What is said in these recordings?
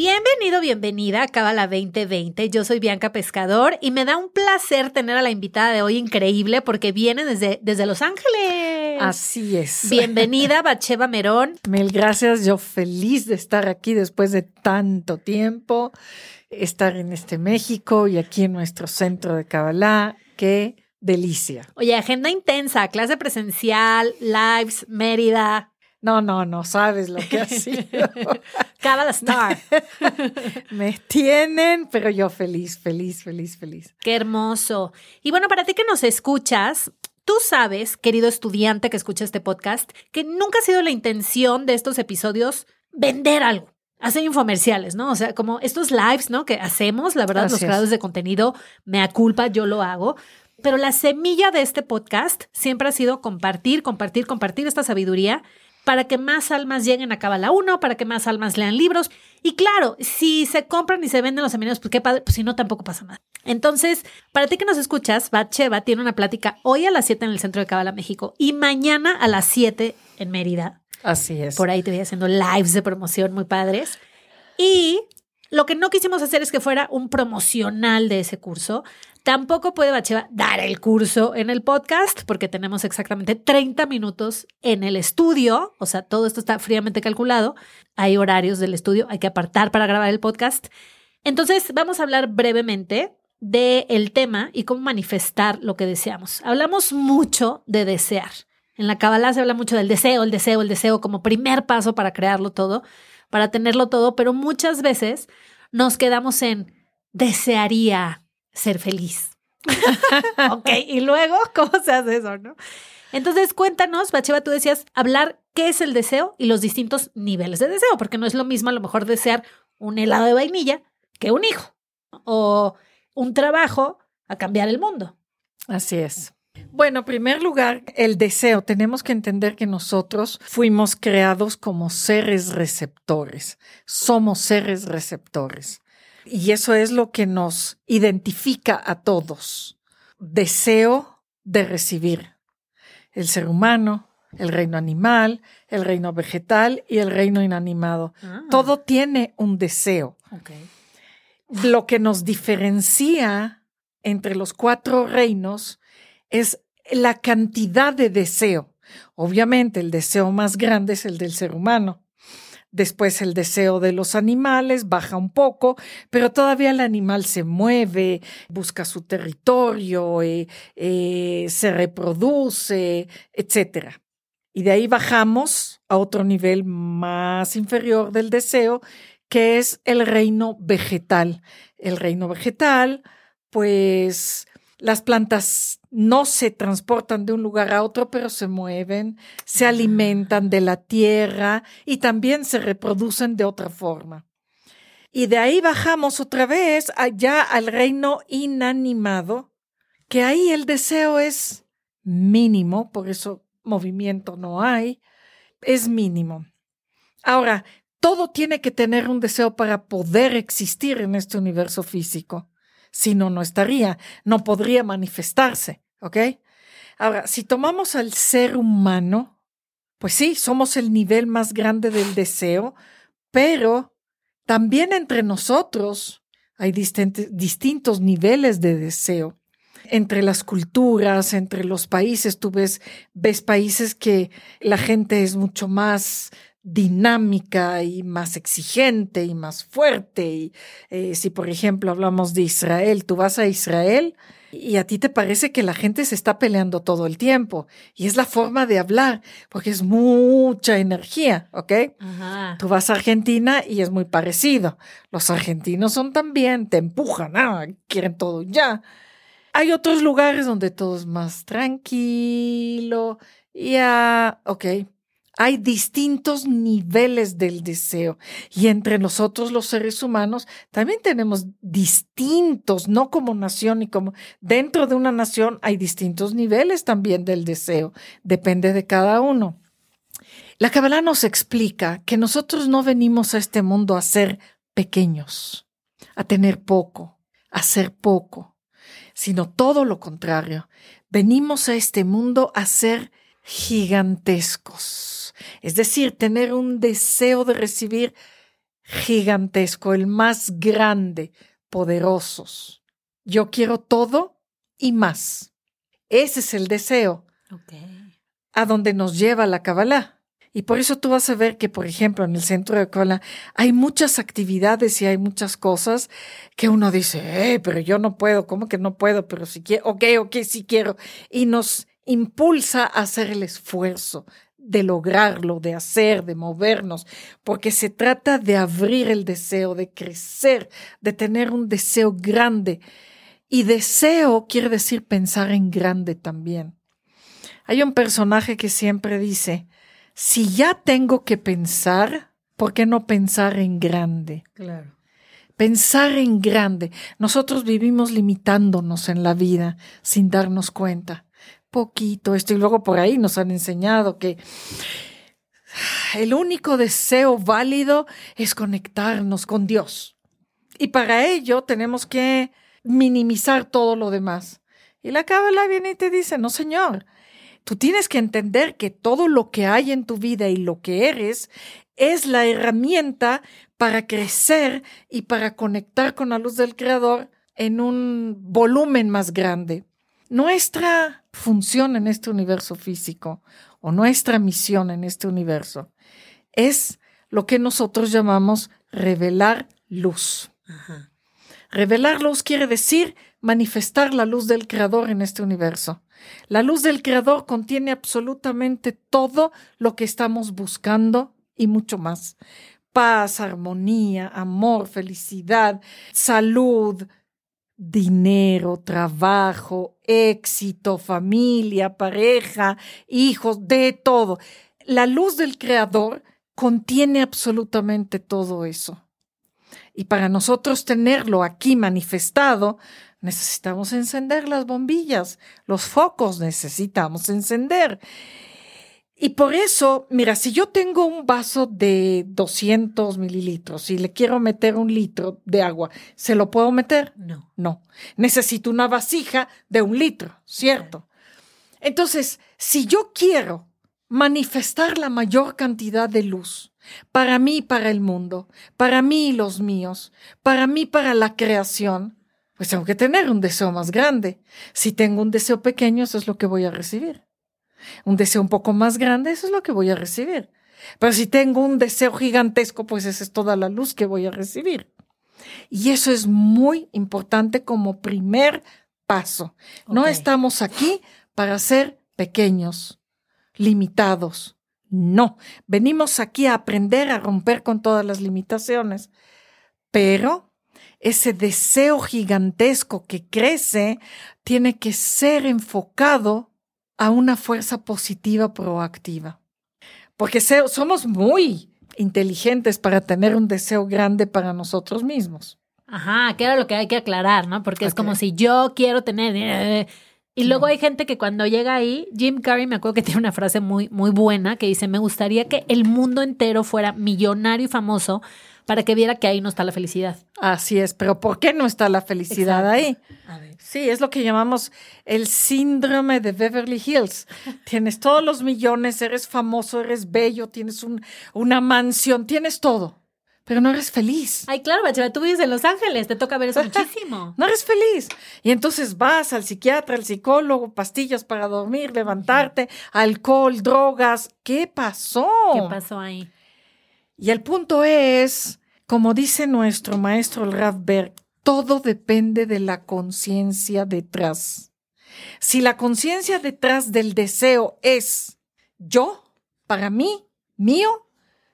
Bienvenido, bienvenida a Cábala 2020. Yo soy Bianca Pescador y me da un placer tener a la invitada de hoy increíble porque viene desde, desde Los Ángeles. Así es. Bienvenida, Bacheva Merón. Mil gracias. Yo feliz de estar aquí después de tanto tiempo, estar en este México y aquí en nuestro centro de Kabbalah. Qué delicia. Oye, agenda intensa, clase presencial, lives, Mérida. No, no, no sabes lo que ha sido. Cábala Star. Me tienen, pero yo feliz, feliz, feliz, feliz. Qué hermoso. Y bueno, para ti que nos escuchas, Tú sabes, querido estudiante que escucha este podcast, que nunca ha sido la intención de estos episodios vender algo, hacer infomerciales, ¿no? O sea, como estos lives, ¿no? Que hacemos, la verdad, Así los es. creadores de contenido, me culpa, yo lo hago. Pero la semilla de este podcast siempre ha sido compartir, compartir, compartir esta sabiduría para que más almas lleguen a Cábala 1, para que más almas lean libros. Y claro, si se compran y se venden los seminarios, pues qué padre, pues si no, tampoco pasa nada. Entonces, para ti que nos escuchas, Batcheva tiene una plática hoy a las 7 en el Centro de Cábala, México, y mañana a las 7 en Mérida. Así es. Por ahí te voy haciendo lives de promoción muy padres. Y lo que no quisimos hacer es que fuera un promocional de ese curso. Tampoco puede Bacheva dar el curso en el podcast porque tenemos exactamente 30 minutos en el estudio. O sea, todo esto está fríamente calculado. Hay horarios del estudio, hay que apartar para grabar el podcast. Entonces, vamos a hablar brevemente del tema y cómo manifestar lo que deseamos. Hablamos mucho de desear. En la Kabbalah se habla mucho del deseo, el deseo, el deseo como primer paso para crearlo todo, para tenerlo todo, pero muchas veces nos quedamos en desearía ser feliz. ok, y luego, ¿cómo se hace eso, no? Entonces, cuéntanos, Bacheva, tú decías hablar qué es el deseo y los distintos niveles de deseo, porque no es lo mismo a lo mejor desear un helado de vainilla que un hijo o un trabajo a cambiar el mundo. Así es. Bueno, en primer lugar, el deseo. Tenemos que entender que nosotros fuimos creados como seres receptores. Somos seres receptores. Y eso es lo que nos identifica a todos. Deseo de recibir. El ser humano, el reino animal, el reino vegetal y el reino inanimado. Ah, Todo tiene un deseo. Lo que nos diferencia entre los cuatro reinos es la cantidad de deseo. Obviamente el deseo más grande es el del ser humano. Después el deseo de los animales baja un poco, pero todavía el animal se mueve, busca su territorio, eh, eh, se reproduce, etc. Y de ahí bajamos a otro nivel más inferior del deseo, que es el reino vegetal. El reino vegetal, pues las plantas no se transportan de un lugar a otro, pero se mueven, se alimentan de la tierra y también se reproducen de otra forma. Y de ahí bajamos otra vez allá al reino inanimado, que ahí el deseo es mínimo, por eso movimiento no hay, es mínimo. Ahora, todo tiene que tener un deseo para poder existir en este universo físico. Si no, no estaría, no podría manifestarse, ¿ok? Ahora, si tomamos al ser humano, pues sí, somos el nivel más grande del deseo, pero también entre nosotros hay distintos, niveles de deseo. Entre las culturas, entre los países, tú ves, ves países que la gente es mucho más dinámica y más exigente y más fuerte. Y eh, si, por ejemplo, hablamos de Israel, tú vas a Israel y a ti te parece que la gente se está peleando todo el tiempo. Y es la forma de hablar, porque es mucha energía, ¿ok? Ajá. Tú vas a Argentina y es muy parecido. Los argentinos son también, te empujan, ah, quieren todo ya. Hay otros lugares donde todo es más tranquilo, ya, ok. Hay distintos niveles del deseo y entre nosotros los seres humanos también tenemos distintos, no como nación y como dentro de una nación hay distintos niveles también del deseo, depende de cada uno. La Kabbalah nos explica que nosotros no venimos a este mundo a ser pequeños, a tener poco, a ser poco, sino todo lo contrario. Venimos a este mundo a ser gigantescos, es decir, tener un deseo de recibir gigantesco, el más grande, poderosos. Yo quiero todo y más. Ese es el deseo. A donde nos lleva la Kabbalah. Y por eso tú vas a ver que, por ejemplo, en el centro de cola hay muchas actividades y hay muchas cosas que uno dice, eh, pero yo no puedo, ¿cómo que no puedo? Pero si quiero, ok, ok, sí quiero. Y nos impulsa a hacer el esfuerzo de lograrlo, de hacer, de movernos, porque se trata de abrir el deseo, de crecer, de tener un deseo grande. Y deseo quiere decir pensar en grande también. Hay un personaje que siempre dice, si ya tengo que pensar, ¿por qué no pensar en grande? Claro. Pensar en grande. Nosotros vivimos limitándonos en la vida sin darnos cuenta. Poquito esto y luego por ahí nos han enseñado que el único deseo válido es conectarnos con Dios. Y para ello tenemos que minimizar todo lo demás. Y la cábala viene y te dice, no señor, Tú tienes que entender que todo lo que hay en tu vida y lo que eres es la herramienta para crecer y para conectar con la luz del Creador en un volumen más grande. Nuestra función en este universo físico o nuestra misión en este universo es lo que nosotros llamamos revelar luz. Revelar luz quiere decir manifestar la luz del Creador en este universo. La luz del Creador contiene absolutamente todo lo que estamos buscando y mucho más. Paz, armonía, amor, felicidad, salud, dinero, trabajo, éxito, familia, pareja, hijos, de todo. La luz del Creador contiene absolutamente todo eso. Y para nosotros tenerlo aquí manifestado, necesitamos encender las bombillas, los focos necesitamos encender. Y por eso, mira, si yo tengo un vaso de 200 mililitros y le quiero meter un litro de agua, ¿se lo puedo meter? No. No. Necesito una vasija de un litro, ¿cierto? Entonces, si yo quiero manifestar la mayor cantidad de luz para mí y para el mundo, para mí y los míos, para mí para la creación, pues tengo que tener un deseo más grande. Si tengo un deseo pequeño, eso es lo que voy a recibir. Un deseo un poco más grande, eso es lo que voy a recibir. Pero si tengo un deseo gigantesco, pues esa es toda la luz que voy a recibir. Y eso es muy importante como primer paso. No estamos aquí para ser pequeños, limitados. No, venimos aquí a aprender a romper con todas las limitaciones. Pero ese deseo gigantesco que crece tiene que ser enfocado a una fuerza positiva proactiva. Porque somos muy inteligentes para tener un deseo grande para nosotros mismos. Ajá, que era lo que hay que aclarar, ¿no? Porque es como si yo quiero tener... Eh, y luego hay gente que cuando llega ahí, Jim Carrey me acuerdo que tiene una frase muy, muy buena que dice, me gustaría que el mundo entero fuera millonario y famoso para que viera que ahí no está la felicidad. Así es, pero ¿por qué no está la felicidad ahí? Sí, es lo que llamamos el síndrome de Beverly Hills. tienes todos los millones, eres famoso, eres bello, tienes una mansión, tienes todo, pero no eres feliz. Ay, claro, Bacheva, tú vives en Los Ángeles, te toca ver eso muchísimo. no eres feliz. Y entonces vas al psiquiatra, al psicólogo, pastillas para dormir, levantarte, alcohol, drogas. ¿Qué pasó? ¿Qué pasó ahí? Y el punto es, como dice nuestro maestro el Rav Berg, todo depende de la conciencia detrás. Si la conciencia detrás del deseo es yo, para mí, mío,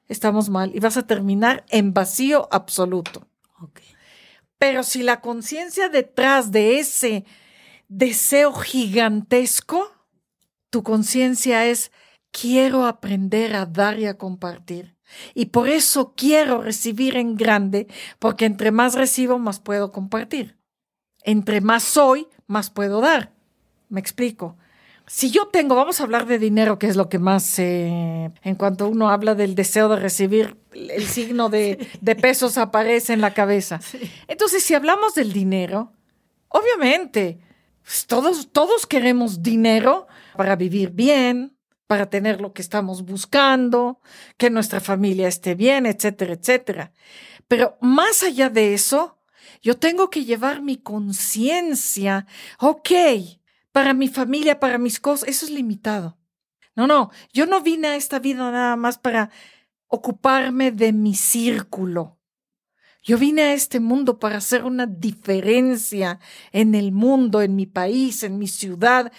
estamos mal y vas a terminar en vacío absoluto. Pero si la conciencia detrás de ese deseo gigantesco, tu conciencia es quiero aprender a dar y a compartir. Y por eso quiero recibir en grande, porque entre más recibo, más puedo compartir. Entre más soy, más puedo dar. Me explico. Si yo tengo, vamos a hablar de dinero, que es lo que más, eh, en cuanto uno habla del deseo de recibir, el signo de, de pesos aparece en la cabeza. Entonces, si hablamos del dinero, obviamente, pues, todos, todos queremos dinero para vivir bien, para tener lo que estamos buscando, que nuestra familia esté bien, etcétera, etcétera. Pero más allá de eso, yo tengo que llevar mi conciencia, ok, para mi familia, para mis cosas, eso es limitado. No, no, yo no vine a esta vida nada más para ocuparme de mi círculo. Yo vine a este mundo para hacer una diferencia en el mundo, en mi país, en mi ciudad,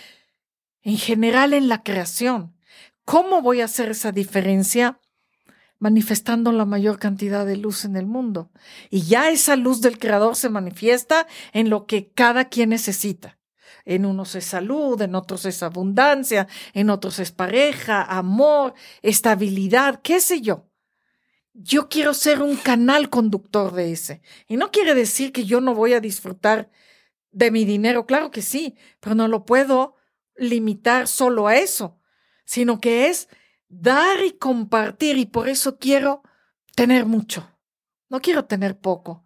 en general en la creación. ¿Cómo voy a hacer esa diferencia? manifestando la mayor cantidad de luz en el mundo. Y ya esa luz del Creador se manifiesta en lo que cada quien necesita. En unos es salud, en otros es abundancia, en otros es pareja, amor, estabilidad, qué sé yo. Yo quiero ser un canal conductor de ese. Y no quiere decir que yo no voy a disfrutar de mi dinero, claro que sí, pero no lo puedo limitar solo a eso, sino que es dar y compartir y por eso quiero tener mucho. No quiero tener poco,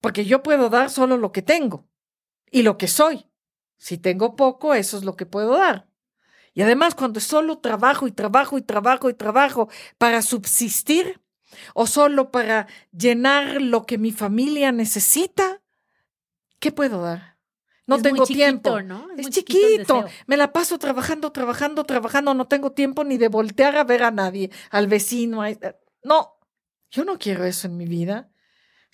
porque yo puedo dar solo lo que tengo y lo que soy. Si tengo poco, eso es lo que puedo dar. Y además, cuando solo trabajo y trabajo y trabajo y trabajo para subsistir o solo para llenar lo que mi familia necesita, ¿qué puedo dar? No tengo tiempo. ¿no? Es, muy chiquito. Me la paso trabajando, trabajando, trabajando. No tengo tiempo ni de voltear a ver a nadie, al vecino. a- No, yo no quiero eso en mi vida.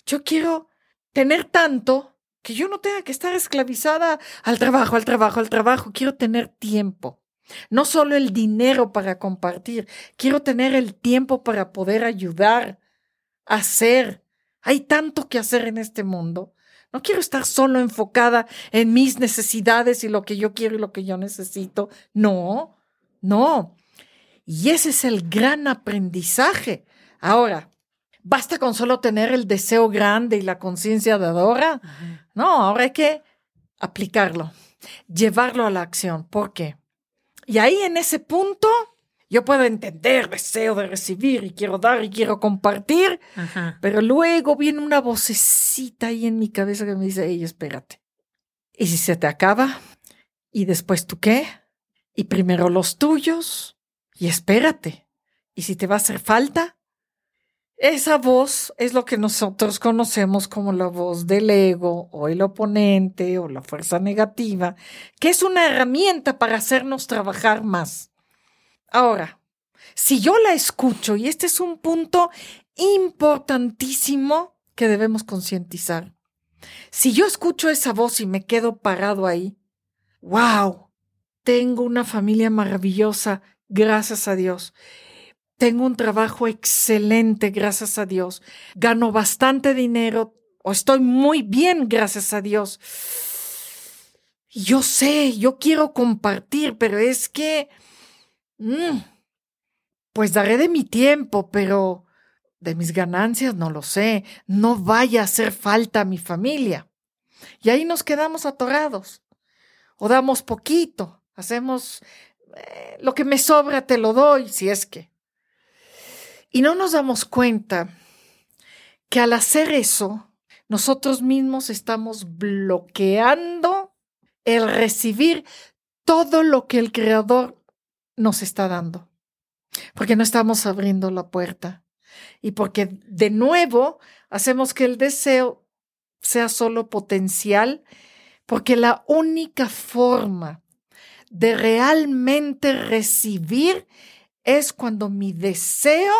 Yo quiero tener tanto que yo no tenga que estar esclavizada al trabajo, al trabajo, al trabajo. Quiero tener tiempo. No solo el dinero para compartir, quiero tener el tiempo para poder ayudar, hacer. Hay tanto que hacer en este mundo. No quiero estar solo enfocada en mis necesidades y lo que yo quiero y lo que yo necesito. No, no. Y ese es el gran aprendizaje. Ahora, ¿basta con solo tener el deseo grande y la conciencia dadora? Ajá. No, ahora hay que aplicarlo, llevarlo a la acción. ¿Por qué? Y ahí en ese punto yo puedo entender deseo de recibir y quiero dar y quiero compartir, Ajá. pero luego viene una vocecita ahí en mi cabeza que me dice, ey, espérate. ¿Y si se te acaba? ¿Y después tú qué? Y primero los tuyos. Y espérate. ¿Y si te va a hacer falta? Esa voz es lo que nosotros conocemos como la voz del ego o el oponente o la fuerza negativa, que es una herramienta para hacernos trabajar más. Ahora, si yo la escucho, y este es un punto importantísimo que debemos concientizar, si yo escucho esa voz y me quedo parado ahí, wow, tengo una familia maravillosa, gracias a Dios. Tengo un trabajo excelente, gracias a Dios. Gano bastante dinero o estoy muy bien, gracias a Dios. Yo sé, yo quiero compartir, pero es que... mm, pues daré de mi tiempo, pero de mis ganancias no lo sé. No vaya a hacer falta a mi familia. Y ahí nos quedamos atorados. O damos poquito, hacemos eh, lo que me sobra, te lo doy, si es que. Y no nos damos cuenta que al hacer eso, nosotros mismos estamos bloqueando el recibir todo lo que el Creador nos está dando. Porque no estamos abriendo la puerta. Y porque de nuevo hacemos que el deseo sea solo potencial, porque la única forma de realmente recibir es cuando mi deseo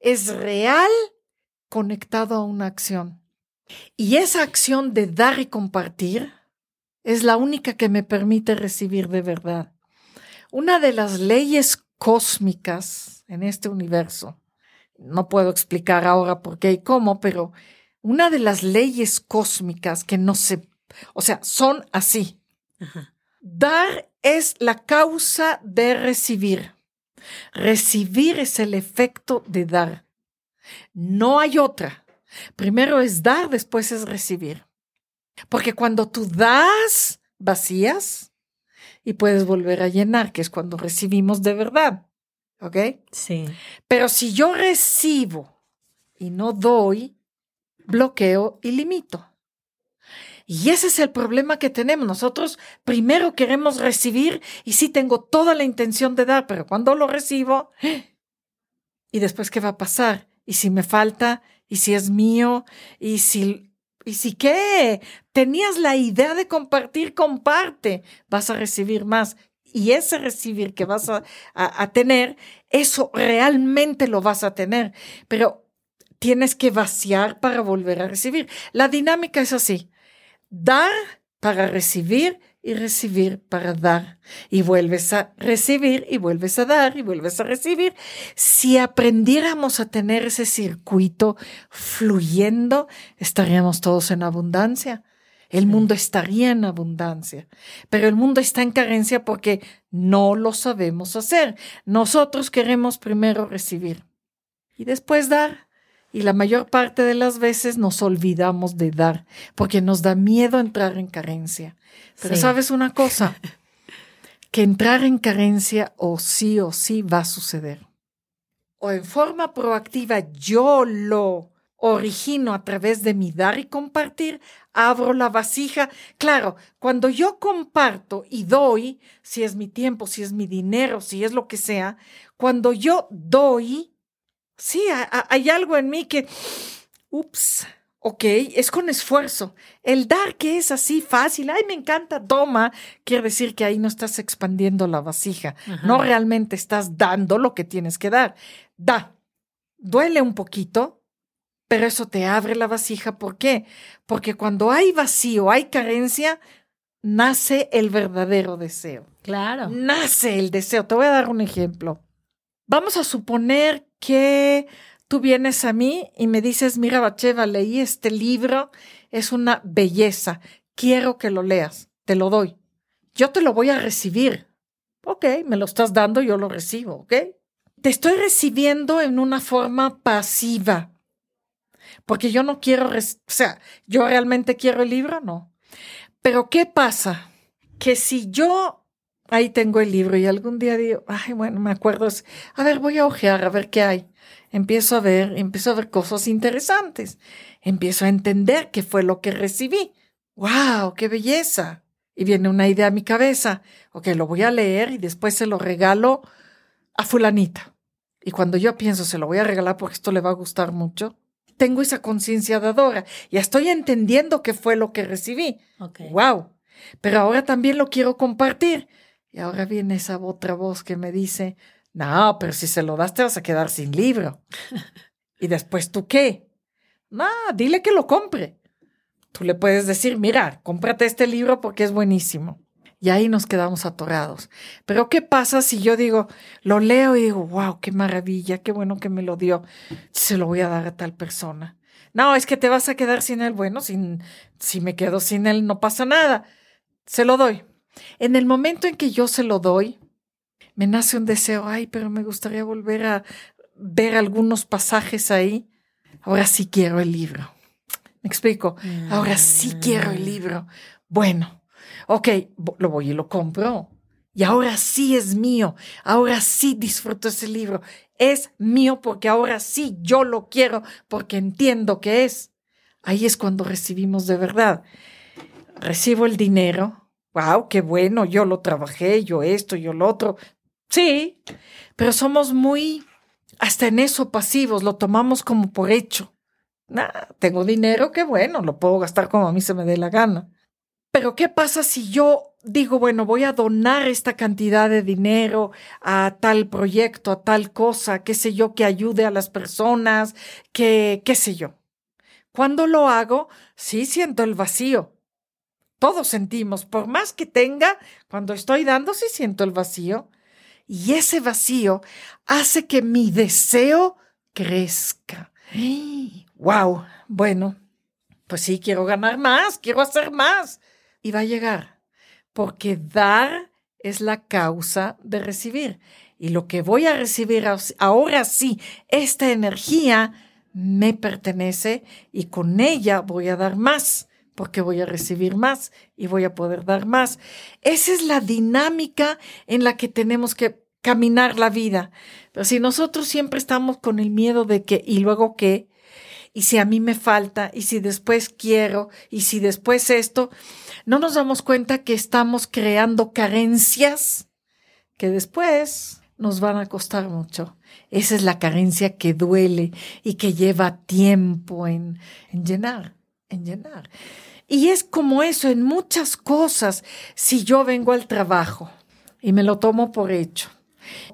es real conectado a una acción. Y esa acción de dar y compartir es la única que me permite recibir de verdad. Una de las leyes cósmicas en este universo, no puedo explicar ahora por qué y cómo, pero una de las leyes cósmicas que no se, o sea, son así. Ajá. Dar es la causa de recibir. Recibir es el efecto de dar. No hay otra. Primero es dar, después es recibir. Porque cuando tú das, vacías y puedes volver a llenar, que es cuando recibimos de verdad. ¿Ok? Sí. Pero si yo recibo y no doy, bloqueo y limito. Y ese es el problema que tenemos. Nosotros primero queremos recibir y sí tengo toda la intención de dar, pero cuando lo recibo, ¿y después qué va a pasar? ¿Y si me falta? ¿Y si es mío? ¿Y si... ¿Y si qué? Tenías la idea de compartir, comparte. Vas a recibir más. Y ese recibir que vas a, a tener, eso realmente lo vas a tener. Pero tienes que vaciar para volver a recibir. La dinámica es así dar para recibir y recibir para dar. Y vuelves a recibir y vuelves a dar y vuelves a recibir. Si aprendiéramos a tener ese circuito fluyendo, estaríamos todos en abundancia. El mundo estaría en abundancia, pero el mundo está en carencia porque no lo sabemos hacer. Nosotros queremos primero recibir y después dar y la mayor parte de las veces nos olvidamos de dar porque nos da miedo entrar en carencia. Pero Sí. sabes una cosa, que entrar en carencia o sí o sí va a suceder. O en forma proactiva yo lo origino a través de mi dar y compartir, abro la vasija. Claro, cuando yo comparto y doy, si es mi tiempo, si es mi dinero, si es lo que sea, cuando yo doy, Sí, ha- ha- hay algo en mí que, ups, ok, es con esfuerzo. El dar que es así fácil, ay, me encanta, toma, quiere decir que ahí no estás expandiendo la vasija, Ajá. no realmente estás dando lo que tienes que dar. Da, duele un poquito, pero eso te abre la vasija. ¿Por qué? Porque cuando hay vacío, hay carencia, nace el verdadero deseo Claro. nace el deseo. Te voy a dar un ejemplo. Vamos a suponer que tú vienes a mí y me dices, mira, Bacheva, leí este libro, es una belleza, quiero que lo leas, te lo doy. Yo te lo voy a recibir. Ok, me lo estás dando, yo lo recibo, ¿ok? Te estoy recibiendo en una forma pasiva, porque yo no quiero, o sea, yo realmente quiero el libro, no. Pero ¿qué pasa? Que si yo ahí tengo el libro y algún día digo, ay, bueno, me acuerdo, a ver, voy a ojear, a ver qué hay. Empiezo a ver, empiezo a ver cosas interesantes. Empiezo a entender qué fue lo que recibí. ¡Wow! ¡Qué belleza! Y viene una idea a mi cabeza. Ok, lo voy a leer y después se lo regalo a fulanita. Y cuando yo pienso, se lo voy a regalar porque esto le va a gustar mucho, tengo esa conciencia dadora. Ya estoy entendiendo qué fue lo que recibí. Ok. ¡Wow! Pero ahora también lo quiero compartir. Y ahora viene esa otra voz que me dice, no, pero si se lo das te vas a quedar sin libro. y después tú qué? No, dile que lo compre. Tú le puedes decir, mira, cómprate este libro porque es buenísimo. Y ahí nos quedamos atorados. Pero ¿qué pasa si yo digo, lo leo y digo, wow, qué maravilla, qué bueno que me lo dio, se lo voy a dar a tal persona? No, es que te vas a quedar sin él. Bueno, sin, si me quedo sin él, no pasa nada. Se lo doy. En el momento en que yo se lo doy, me nace un deseo, ay, pero me gustaría volver a ver algunos pasajes ahí. Ahora sí quiero el libro. ¿Me explico? Ahora sí quiero el libro. Bueno, ok, lo voy y lo compro. Y ahora sí es mío. Ahora sí disfruto ese libro. Es mío porque ahora sí yo lo quiero porque entiendo que es. Ahí es cuando recibimos de verdad. Recibo el dinero. Wow, qué bueno, yo lo trabajé, yo esto, yo lo otro. Sí, pero somos muy, hasta en eso pasivos, lo tomamos como por hecho. Nah, tengo dinero, qué bueno, lo puedo gastar como a mí se me dé la gana. Pero ¿qué pasa si yo digo, bueno, voy a donar esta cantidad de dinero a tal proyecto, a tal cosa, qué sé yo, que ayude a las personas, que qué sé yo? Cuando lo hago, sí siento el vacío. Todos sentimos, por más que tenga, cuando estoy dando, sí siento el vacío. Y ese vacío hace que mi deseo crezca. ¡Wow! Bueno, pues sí, quiero ganar más, quiero hacer más. Y va a llegar, porque dar es la causa de recibir. Y lo que voy a recibir ahora sí, esta energía me pertenece y con ella voy a dar más, porque voy a recibir más y voy a poder dar más. Esa es la dinámica en la que tenemos que caminar la vida. Pero si nosotros siempre estamos con el miedo de que, y luego qué, y si a mí me falta, y si después quiero, y si después esto, no nos damos cuenta que estamos creando carencias que después nos van a costar mucho. Esa es la carencia que duele y que lleva tiempo en, en llenar, en llenar. Y es como eso en muchas cosas. Si yo vengo al trabajo y me lo tomo por hecho,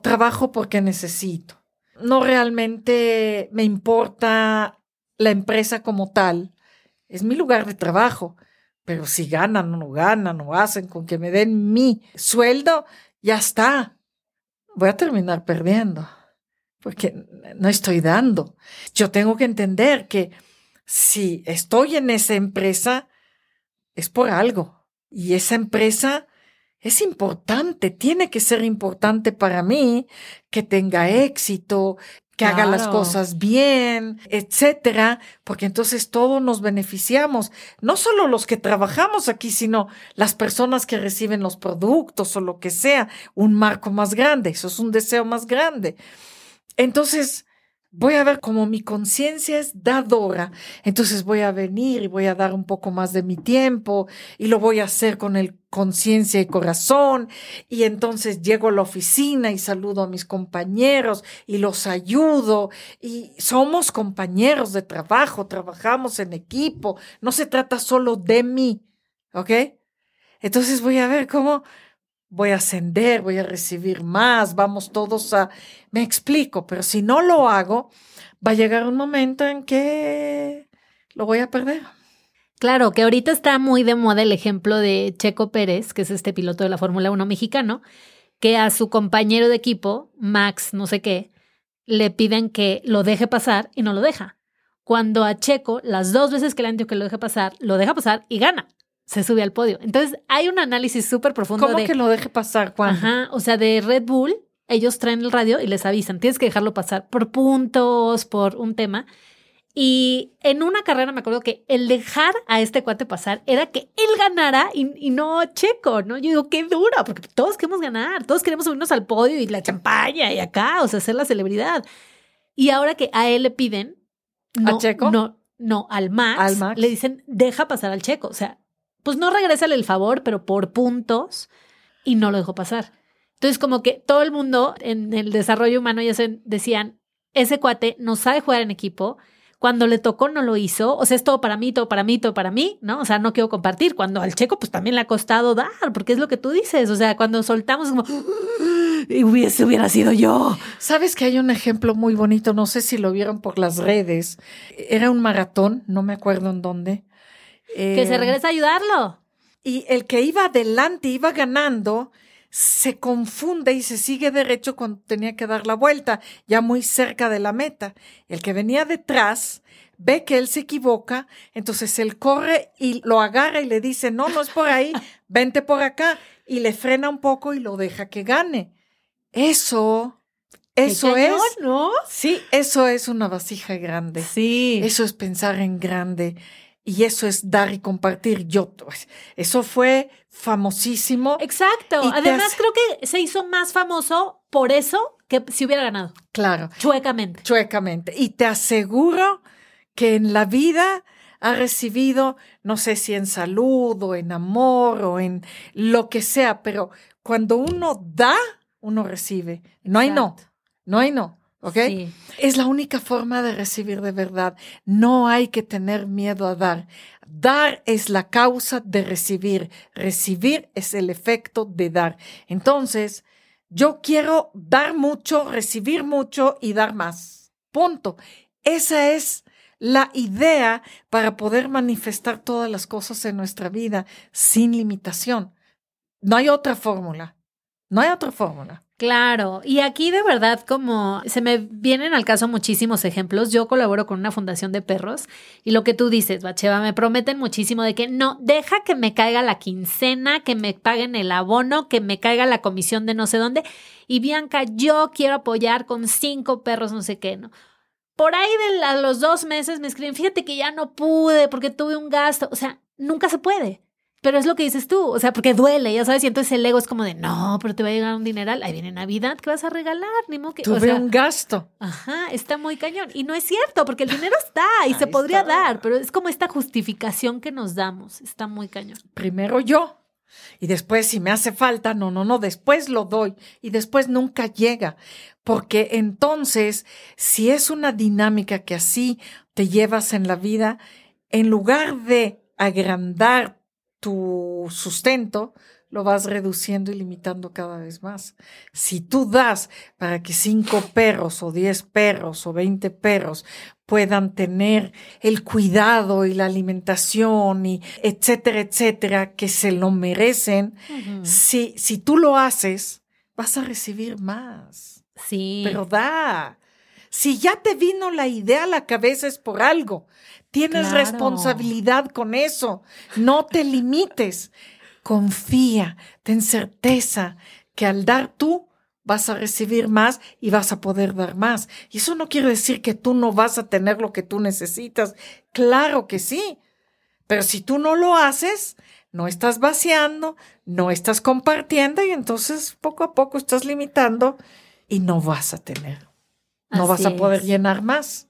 trabajo porque necesito. No realmente me importa la empresa como tal. Es mi lugar de trabajo. Pero si ganan o no ganan o hacen con que me den mi sueldo, ya está. Voy a terminar perdiendo porque no estoy dando. Yo tengo que entender que si estoy en esa empresa, es por algo. Y esa empresa es importante, tiene que ser importante para mí que tenga éxito, que haga las cosas bien, etcétera, porque entonces todos nos beneficiamos, no solo los que trabajamos aquí, sino las personas que reciben los productos o lo que sea, un marco más grande, eso es un deseo más grande. Entonces, voy a ver como mi conciencia es dadora, entonces voy a venir y voy a dar un poco más de mi tiempo y lo voy a hacer con el conciencia y corazón. Y entonces llego a la oficina y saludo a mis compañeros y los ayudo. Y somos compañeros de trabajo, trabajamos en equipo, no se trata solo de mí, ¿ok? Entonces voy a ver cómo voy a ascender, voy a recibir más, vamos todos a... Me explico, pero si no lo hago, va a llegar un momento en que lo voy a perder. Claro, que ahorita está muy de moda el ejemplo de Checo Pérez, que es este piloto de la Fórmula 1 mexicano, que a su compañero de equipo, Max, no sé qué, le piden que lo deje pasar y no lo deja. Cuando a Checo, las dos veces que le han dicho que lo deje pasar, lo deja pasar y gana se sube al podio. Entonces, hay un análisis súper profundo ¿Cómo que lo deje pasar, Juan? Ajá, o sea, de Red Bull, ellos traen el radio y les avisan, tienes que dejarlo pasar por puntos, por un tema. Y en una carrera me acuerdo que el dejar a este cuate pasar era que él ganara y, no Checo, ¿no? Yo digo, qué dura, porque todos queremos ganar, todos queremos subirnos al podio y la champaña y acá, o sea, ser la celebridad. Y ahora que a él le piden... ¿A Checo? No, no, al Max, al Max, le dicen, deja pasar al Checo. O sea, pues no regrésale el favor, pero por puntos, y no lo dejó pasar. Entonces, como que todo el mundo en el desarrollo humano ya se decían, ese cuate no sabe jugar en equipo, cuando le tocó no lo hizo, o sea, es todo para mí, todo para mí, todo para mí, ¿no? O sea, no quiero compartir. Cuando al checo, pues también le ha costado dar, porque es lo que tú dices, o sea, cuando soltamos como, y hubiese, hubiera sido yo. Sabes que hay un ejemplo muy bonito, no sé si lo vieron por las redes, era un maratón, no me acuerdo en dónde, que se regresa a ayudarlo. Y el que iba adelante, iba ganando, se confunde y se sigue derecho cuando tenía que dar la vuelta, ya muy cerca de la meta. El que venía detrás ve que él se equivoca, entonces él corre y lo agarra y le dice, no, no es por ahí, vente por acá, y le frena un poco y lo deja que gane. Eso, eso es, ¿no? Sí, eso es una vasija grande. Sí. Eso es pensar en grande. Y eso es dar y compartir. Yo, pues, eso fue famosísimo. Exacto. Además, creo que se hizo más famoso por eso que si hubiera ganado. Claro. Chuecamente. Chuecamente. Y te aseguro que en la vida ha recibido, no sé si en salud o en amor o en lo que sea, pero cuando uno da, uno recibe. No hay no. No hay no. ¿Ok? Es la única forma de recibir de verdad. No hay que tener miedo a dar. Dar es la causa de recibir. Recibir es el efecto de dar. Entonces, yo quiero dar mucho, recibir mucho y dar más. Punto. Esa es la idea para poder manifestar todas las cosas en nuestra vida sin limitación. No hay otra fórmula. No hay otra fórmula. Claro, y aquí de verdad como se me vienen al caso muchísimos ejemplos. Yo colaboro con una fundación de perros y lo que tú dices, Bacheva, me prometen muchísimo de que no, deja que me caiga la quincena, que me paguen el abono, que me caiga la comisión de no sé dónde. Y Bianca, yo quiero apoyar con cinco perros, no sé qué, ¿no? Por ahí de los dos meses me escriben, fíjate que ya no pude porque tuve un gasto. O sea, nunca se puede. Pero es lo que dices tú, o sea, porque duele, ya sabes, y entonces el ego es como de, no, pero te va a llegar un dineral, ahí viene Navidad, ¿qué vas a regalar? Ni modo que, Tuve un gasto. Ajá, está muy cañón. Y no es cierto, porque el dinero está y se podría dar, pero es como esta justificación que nos damos, está muy cañón. Primero yo, y después si me hace falta, no, no, no, después lo doy y después nunca llega, porque entonces si es una dinámica que así te llevas en la vida, en lugar de agrandar tu sustento, lo vas reduciendo y limitando cada vez más. Si tú das para que cinco perros o diez perros o veinte perros puedan tener el cuidado y la alimentación y etcétera, etcétera, que se lo merecen, si, si tú lo haces, vas a recibir más. Sí. Pero da. Si ya te vino la idea a la cabeza es por algo. Tienes responsabilidad con eso. No te limites. Confía, ten certeza que al dar tú vas a recibir más y vas a poder dar más. Y eso no quiere decir que tú no vas a tener lo que tú necesitas. Claro que sí. Pero si tú no lo haces, no estás vaciando, no estás compartiendo y entonces poco a poco estás limitando y no vas a tener. No vas a poder llenar más.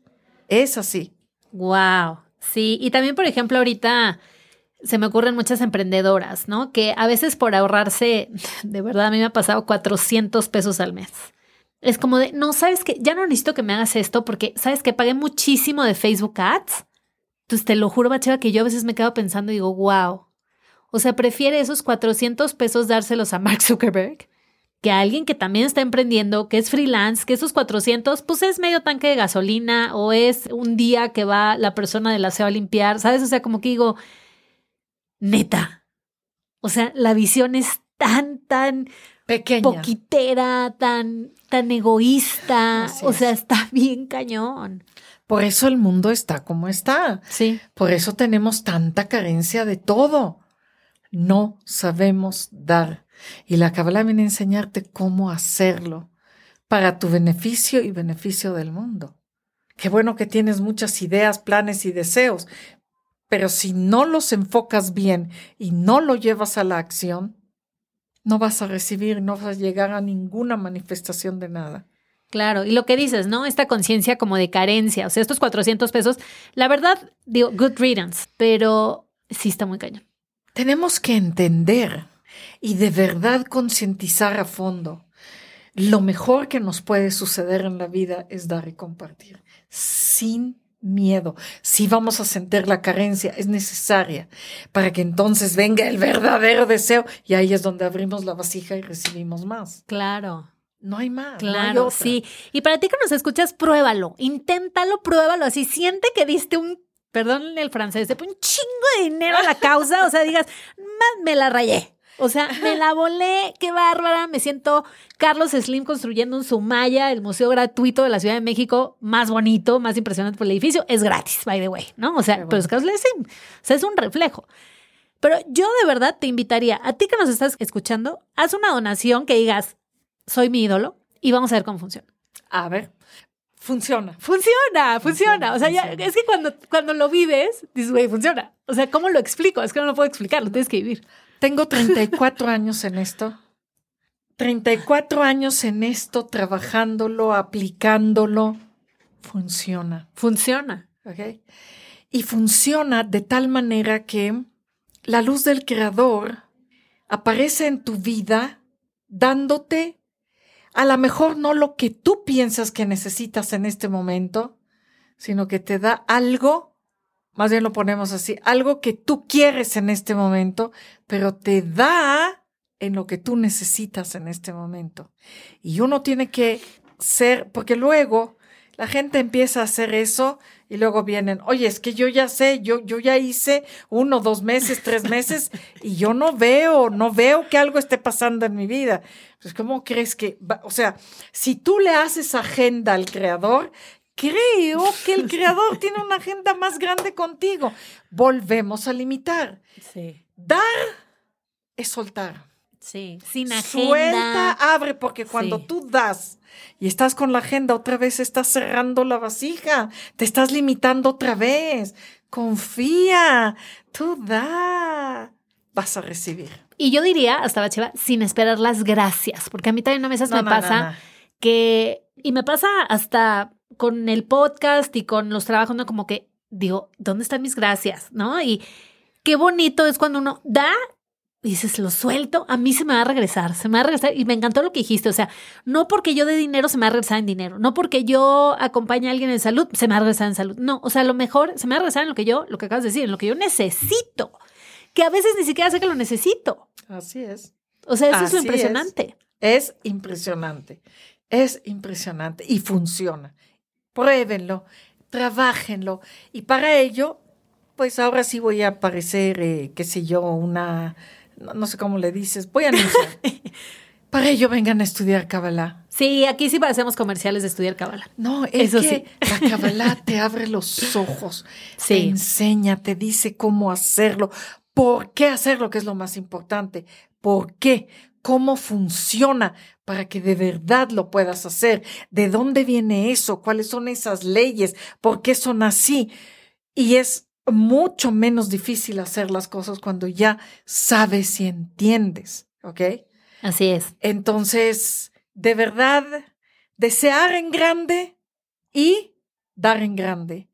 Es así. Wow. Sí, y también, por ejemplo, ahorita se me ocurren muchas emprendedoras, ¿no? Que a veces por ahorrarse, de verdad, a mí me ha pasado 400 pesos al mes. Es como de, no, sabes que ya no necesito que me hagas esto porque, sabes que pagué muchísimo de Facebook Ads. Entonces, te lo juro, Bacheva, que yo a veces me quedo pensando y digo, wow. O sea, prefiere esos 400 pesos dárselos a Mark Zuckerberg que alguien que también está emprendiendo, que es freelance, que esos 400, pues es medio tanque de gasolina o es un día que va la persona del aseo a limpiar, ¿sabes? O sea, como que digo, neta. O sea, la visión es tan, tan pequeña, poquitera, tan, tan egoísta. o sea, está bien cañón. Por eso el mundo está como está. Sí. Por eso tenemos tanta carencia de todo. No sabemos dar. Y la Kabbalah viene a enseñarte cómo hacerlo para tu beneficio y beneficio del mundo. Qué bueno que tienes muchas ideas, planes y deseos, pero si no los enfocas bien y no lo llevas a la acción, no vas a recibir, no vas a llegar a ninguna manifestación de nada. Claro, y lo que dices, ¿no? Esta conciencia como de carencia, o sea, estos 400 pesos, la verdad, digo, good riddance, pero sí está muy cañón. Tenemos que entender y de verdad concientizar a fondo. Lo mejor que nos puede suceder en la vida es dar y compartir, sin miedo. Si vamos a sentir la carencia, es necesaria para que entonces venga el verdadero deseo y ahí es donde abrimos la vasija y recibimos más. Claro. No hay más. Claro, sí. Y para ti que nos escuchas, pruébalo, inténtalo, pruébalo así. Siente que diste un, perdón el francés, un chingo de dinero a la causa, o sea, digas, me la rayé. O sea, me la volé, qué bárbara. Me siento Carlos Slim construyendo un Sumaya, el museo gratuito de la Ciudad de México, más bonito, más impresionante por el edificio. Es gratis, by the way, ¿no? O sea, pero es Carlos Slim. O sea, es un reflejo. Pero yo de verdad te invitaría, a ti que nos estás escuchando, haz una donación que digas, soy mi ídolo y vamos a ver cómo funciona. A ver, funciona. Funciona, funciona. O sea, ya, es que cuando, cuando lo vives, dices, güey, funciona. O sea, ¿cómo lo explico? Es que no lo puedo explicar, lo tienes que vivir. Tengo 34 años en esto. 34 años en esto, trabajándolo, aplicándolo. Funciona. Funciona. ¿Ok? Y funciona de tal manera que la luz del Creador aparece en tu vida dándote a lo mejor no lo que tú piensas que necesitas en este momento, sino que te da algo más bien lo ponemos así, algo que tú quieres en este momento, pero te da en lo que tú necesitas en este momento. Y uno tiene que ser, porque luego la gente empieza a hacer eso Y luego vienen, oye, es que yo ya sé, yo, yo ya hice uno, dos meses, tres meses y yo no veo, no veo que algo esté pasando en mi vida. Pues, ¿cómo crees que, va? o sea, si tú le haces agenda al creador, creo que el creador tiene una agenda más grande contigo. Volvemos a limitar. Sí. Dar es soltar. Sí, sin agenda. Suelta, abre, porque cuando Sí. tú das y estás con la agenda, otra vez estás cerrando la vasija, te estás limitando otra vez. Confía, tú da, vas a recibir. Y yo diría, hasta Bacheva, sin esperar las gracias, porque a mí también a veces No, me no, pasa no, que, y me pasa hasta con el podcast y con los trabajos, ¿no? Como que digo, ¿dónde están mis gracias? ¿No? Y qué bonito es cuando uno da y dices, lo suelto, a mí se me va a regresar, se me va a regresar. Y me encantó lo que dijiste, o sea, no porque yo dé dinero se me va a regresar en dinero, no porque yo acompañe a alguien en salud se me va a regresar en salud. No, o sea, a lo mejor se me va a regresar en lo que yo, lo que acabas de decir, en lo que yo necesito, que a veces ni siquiera sé que lo necesito. Así es. O sea, eso es lo es. impresionante. Es impresionante. Es impresionante y funciona. Pruébenlo, trabajenlo. Y para ello, pues ahora sí voy a parecer, eh, qué sé yo, una, no, no sé cómo le dices, voy a anunciar. para ello vengan a estudiar Kabbalah. Sí, aquí sí hacemos comerciales de estudiar cábala. No, es Eso que la Kabbalah te abre los ojos, te Sí. enseña, te dice cómo hacerlo, por qué hacerlo, que es lo más importante, por qué, cómo funciona para que de verdad lo puedas hacer, de dónde viene eso, cuáles son esas leyes, por qué son así. Y es mucho menos difícil hacer las cosas cuando ya sabes y entiendes, ¿ok? Así es. Entonces, de verdad, desear en grande y dar en grande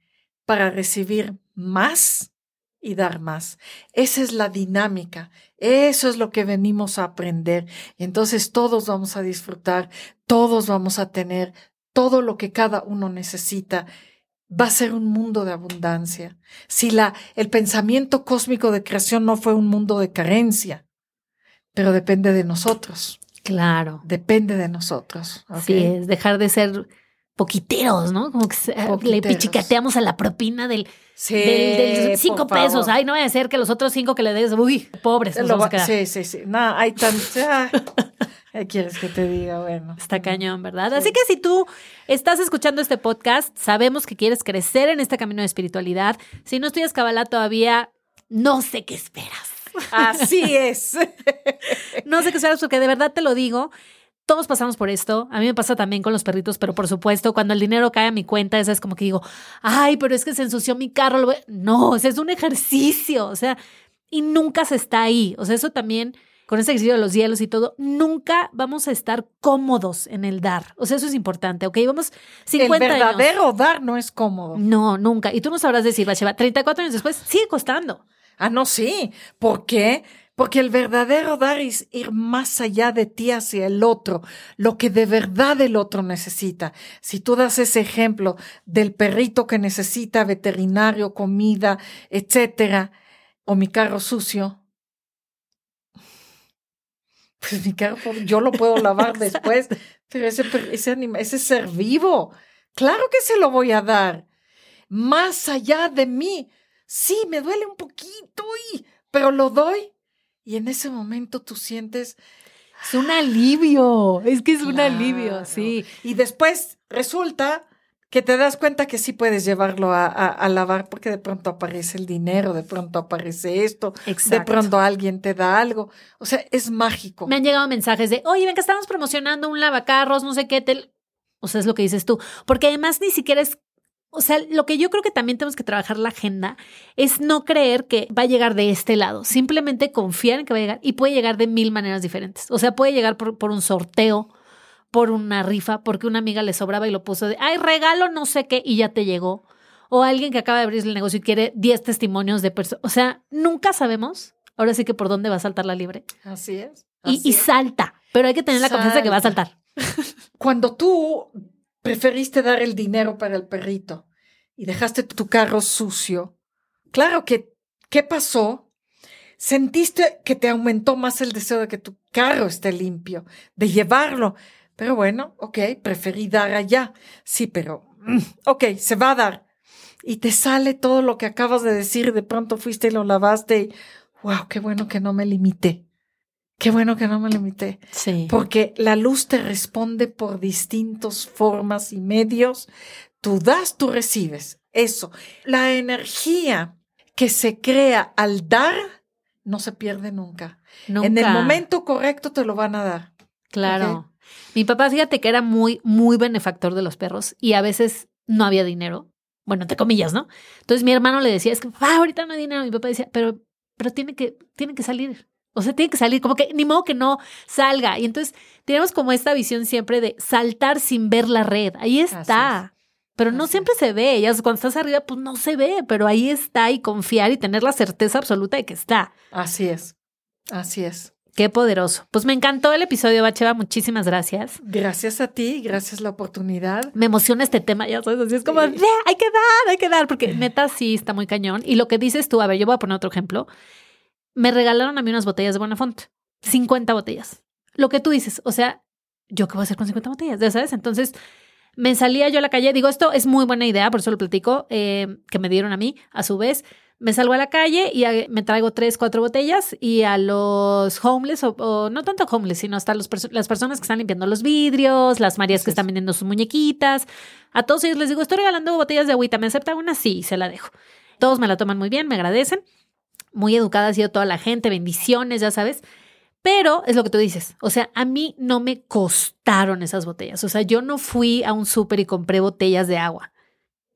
para recibir más y dar más. Esa es la dinámica. Eso es lo que venimos a aprender. Y entonces todos vamos a disfrutar, todos vamos a tener todo lo que cada uno necesita. Va a ser un mundo de abundancia. Si la, el pensamiento cósmico de creación no fue un mundo de carencia, pero depende de nosotros. Claro. Depende de nosotros. ¿ok? Así es, dejar de ser poquiteros, ¿no? Como que se- le pichicateamos a la propina del, Sí, del, del cinco pesos. favor. Ay, no vaya a ser que los otros cinco que le des, uy, pobres, nos vamos a quedar. sí, sí, sí. No, hay tan... ah, ¿Qué quieres que te diga? Bueno. Está cañón, ¿verdad? Sí. Así que si tú estás escuchando este podcast, sabemos que quieres crecer en este camino de espiritualidad. Si no estudias Kabbalah todavía, no sé qué esperas. Así es. No sé qué esperas porque de verdad te lo digo. Todos pasamos por esto. A mí me pasa también con los perritos, pero por supuesto, cuando el dinero cae a mi cuenta, esa es como que digo, ay, pero es que se ensució mi carro. lo voy-". No, o sea, es un ejercicio. O sea, y nunca se está ahí. O sea, eso también, con ese ejercicio de los hielos y todo, nunca vamos a estar cómodos en el dar. O sea, eso es importante, ¿ok? Vamos 50 el años. verdadero dar no es cómodo. No, nunca. Y tú no sabrás decir, Bacheva, 34 años después sigue costando. Ah, no, sí. ¿Por qué? Porque el verdadero dar es ir más allá de ti hacia el otro, lo que de verdad el otro necesita. Si tú das ese ejemplo del perrito que necesita veterinario, comida, etcétera, o mi carro sucio, pues mi carro yo lo puedo lavar después, pero ese, per- ese, anima- ese ser vivo, claro que se lo voy a dar, más allá de mí. Sí, me duele un poquito, y, pero lo doy. Y en ese momento tú sientes Es un alivio. Es que es un alivio, sí. Y después resulta que te das cuenta que sí puedes llevarlo a, a- a lavar porque de pronto aparece el dinero, de pronto aparece esto, de Exacto. pronto alguien te da algo. O sea, es mágico. Me han llegado mensajes de, oye, ven que estamos promocionando un lavacarros, no sé qué. Te... O sea, es lo que dices tú. Porque además ni siquiera es. O sea, lo que yo creo que también tenemos que trabajar la agenda es no creer que va a llegar de este lado. Simplemente confiar en que va a llegar y puede llegar de mil maneras diferentes. O sea, puede llegar por, por un sorteo, por una rifa, porque una amiga le sobraba y lo puso de, ay, regalo no sé qué y ya te llegó. O alguien que acaba de abrir el negocio y quiere 10 testimonios de personas. O sea, nunca sabemos. Ahora sí que por dónde va a saltar la libre. Así es. Y, así y es. salta, pero hay que tener la confianza de que va a Salta. saltar. Cuando tú preferiste dar el dinero para el perrito y dejaste tu carro sucio, claro que, ¿qué pasó? Sentiste que te aumentó más el deseo de que tu carro esté limpio, de llevarlo. Pero bueno, ok, preferí dar allá. Sí, pero, mm, ok, se va a dar. y te sale todo lo que acabas de decir, de pronto fuiste y lo lavaste y, wow, qué bueno que no me limité. Qué bueno que no me limité. Sí. Porque la luz te responde por distintas formas y medios. Tú das, tú recibes. Eso. La energía que se crea al dar no se pierde nunca. Nunca. En el momento correcto te lo van a dar. Claro. Mi papá, fíjate que era muy, muy benefactor de los perros y a veces no había dinero. Bueno, entre comillas, ¿no? Entonces mi hermano le decía, es que "Ah, ahorita no hay dinero. Mi papá decía, pero, pero tiene que, tiene que salir. O sea, tiene que salir, como que ni modo que no salga. Y entonces tenemos como esta visión siempre de saltar sin ver la red. Ahí está. Pero no Así siempre se ve. Ya cuando estás arriba, pues no se ve, pero ahí está y confiar y tener la certeza absoluta de que está. Así es. Así es. Qué poderoso. Pues me encantó el episodio, Bacheva. Muchísimas gracias. Gracias a ti, gracias la oportunidad. Me emociona este tema, ya sabes, así es como, Sí. "Ya, hay que dar, hay que dar, porque neta sí está muy cañón. Y lo que dices tú, a ver, yo voy a poner otro ejemplo. Me regalaron a mí unas botellas de Bonafont, 50 botellas. Lo que tú dices, o sea, ¿yo qué voy a hacer con 50 botellas? Ya sabes, entonces me salía yo a la calle, digo, esto es muy buena idea, por eso lo platico, eh, que me dieron a mí, a su vez. Me salgo a la calle y me traigo tres, cuatro botellas y a los homeless, o, o no tanto homeless, sino hasta los las personas que están limpiando los vidrios, las marías que están vendiendo sus muñequitas, a todos ellos les digo, estoy regalando botellas de agüita, ¿me acepta una? Sí, se la dejo. Todos me la toman muy bien, me agradecen. Muy educada ha sido toda la gente, bendiciones, ya sabes. Pero es lo que tú dices, o sea, a mí no me costaron esas botellas. O sea, yo no fui a un súper y compré botellas de agua.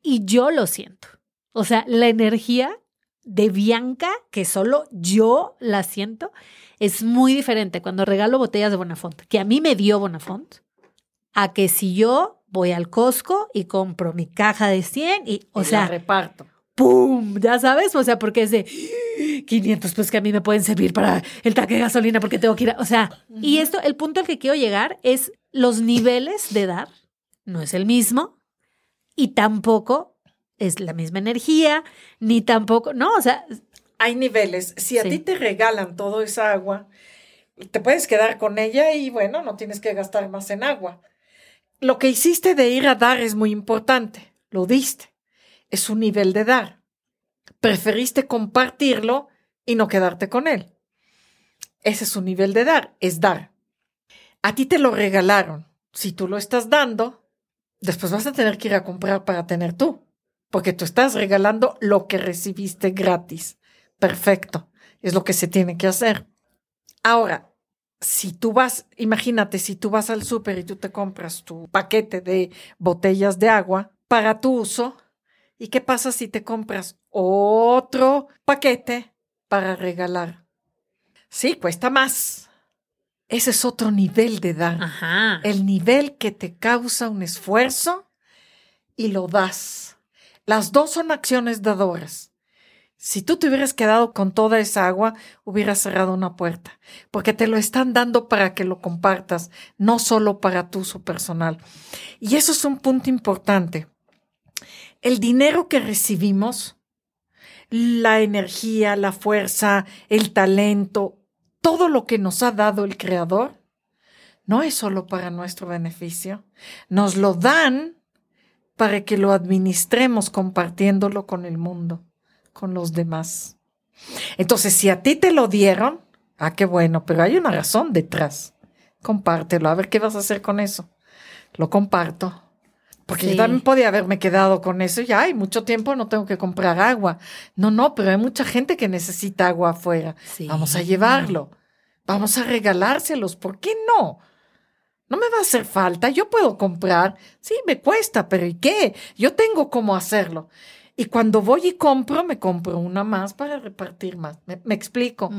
Y yo lo siento. O sea, la energía de Bianca, que solo yo la siento, es muy diferente cuando regalo botellas de Bonafont, que a mí me dio Bonafont, a que si yo voy al Costco y compro mi caja de 100 y, o Y la sea, reparto. ¡Pum! Ya sabes, o sea, porque es de 500 pues que a mí me pueden servir para el tanque de gasolina porque tengo que ir a, o sea, y esto, el punto al que quiero llegar es los niveles de dar, no es el mismo y tampoco es la misma energía, ni tampoco, no, o sea, Hay niveles. Si a Sí. ti te regalan toda esa agua, te puedes quedar con ella y bueno, no tienes que gastar más en agua. Lo que hiciste de ir a dar es muy importante. Lo diste. Es un nivel de dar. Preferiste compartirlo y no quedarte con él. Ese es un nivel de dar, es dar. A ti te lo regalaron. Si tú lo estás dando, después vas a tener que ir a comprar para tener tú, porque tú estás regalando lo que recibiste gratis. Perfecto, es lo que se tiene que hacer. Ahora, si tú vas, imagínate, si tú vas al súper y tú te compras tu paquete de botellas de agua para tu uso, ¿y qué pasa si te compras otro paquete para regalar? Sí, cuesta más. Ese es otro nivel de dar. ajá. El nivel que te causa un esfuerzo y lo das. Las dos son acciones dadoras. Si tú te hubieras quedado con toda esa agua, hubieras cerrado una puerta, porque te lo están dando para que lo compartas, no solo para tu uso personal. Y eso es un punto importante. El dinero que recibimos, la energía, la fuerza, el talento, todo lo que nos ha dado el Creador, no es solo para nuestro beneficio. Nos lo dan para que lo administremos compartiéndolo con el mundo, con los demás. Entonces, si a ti te lo dieron, ah, qué bueno, pero hay una razón detrás. Compártelo, a ver qué vas a hacer con eso. Lo comparto. Porque Sí. yo también podía haberme quedado con eso y ya hay mucho tiempo, no tengo que comprar agua. No, no, pero hay mucha gente que necesita agua afuera. Sí. Vamos a llevarlo. Vamos a regalárselos. ¿Por qué no? No me va a hacer falta. Yo puedo comprar. Sí, me cuesta, pero ¿y qué? Yo tengo cómo hacerlo. Y cuando voy y compro, me compro una más para repartir más. Me, me explico.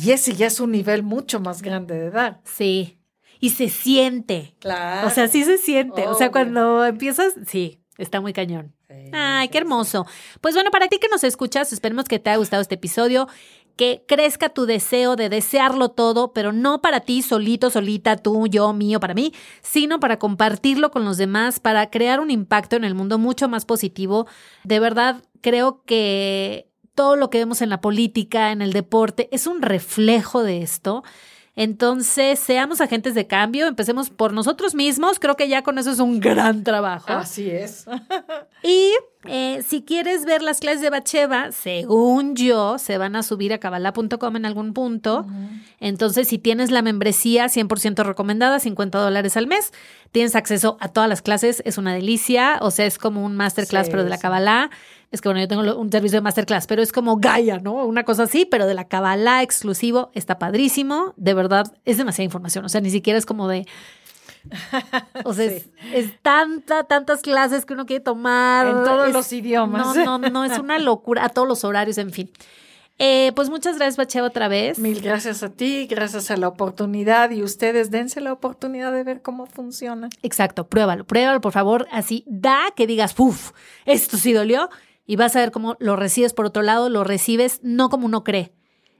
Y ese ya es un nivel mucho más grande de dar. Sí. Y se siente. Claro. O sea, sí se siente. O sea, cuando empiezas, sí, está muy cañón. Ay, qué hermoso. Pues bueno, para ti que nos escuchas, esperemos que te haya gustado este episodio, que crezca tu deseo de desearlo todo, pero no para ti solito, solita, tú, yo, mío, para mí, sino para compartirlo con los demás, para crear un impacto en el mundo mucho más positivo. De verdad, creo que todo lo que vemos en la política, en el deporte, es un reflejo de esto. Entonces, seamos agentes de cambio, empecemos por nosotros mismos, creo que ya con eso es un gran trabajo. Así es. Y Eh, si quieres ver las clases de Bacheva, según yo, se van a subir a kabbalah.com en algún punto. Entonces, si tienes la membresía 100% recomendada, 50 dólares al mes, tienes acceso a todas las clases. Es una delicia. O sea, es como un masterclass, Sí, pero de la sí. Kabbalah. Es que bueno, yo tengo un servicio de masterclass, pero es como Gaia, ¿no? Una cosa así, pero de la Kabbalah exclusivo. Está padrísimo. De verdad, es demasiada información. O sea, ni siquiera es como de. O sea, es, es tanta, tantas clases que uno quiere tomar. En todos Es- los idiomas. No, no, no, es una locura. A todos los horarios, en fin. Eh, pues muchas gracias, Bacheva, otra vez. Mil gracias a ti, gracias a la oportunidad y ustedes dense la oportunidad de ver cómo funciona. Exacto, pruébalo, pruébalo, por favor. Así da que digas, ¡puf! Esto sí dolió. Y vas a ver cómo lo recibes por otro lado, lo recibes no como uno cree.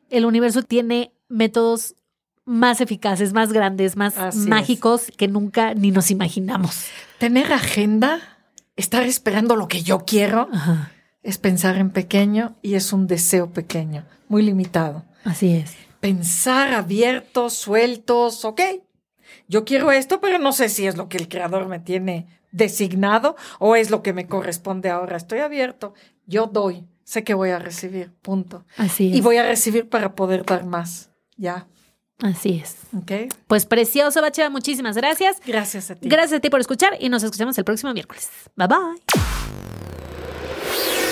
El universo tiene métodos más eficaces, más grandes, más Así es. mágicos que nunca ni nos imaginamos. Tener agenda, estar esperando lo que yo quiero, Ajá, es pensar en pequeño y es un deseo pequeño, muy limitado. así es. Pensar abiertos, sueltos, ok. Yo quiero esto, pero no sé si es lo que el creador me tiene designado o es lo que me corresponde ahora. Estoy abierto, yo doy, sé que voy a recibir, punto. Así es. Y voy a recibir para poder dar más. Ya, Así es. ok. Pues precioso, Bacheva, muchísimas gracias. Gracias a ti. Gracias a ti por escuchar y nos escuchamos el próximo miércoles. Bye bye.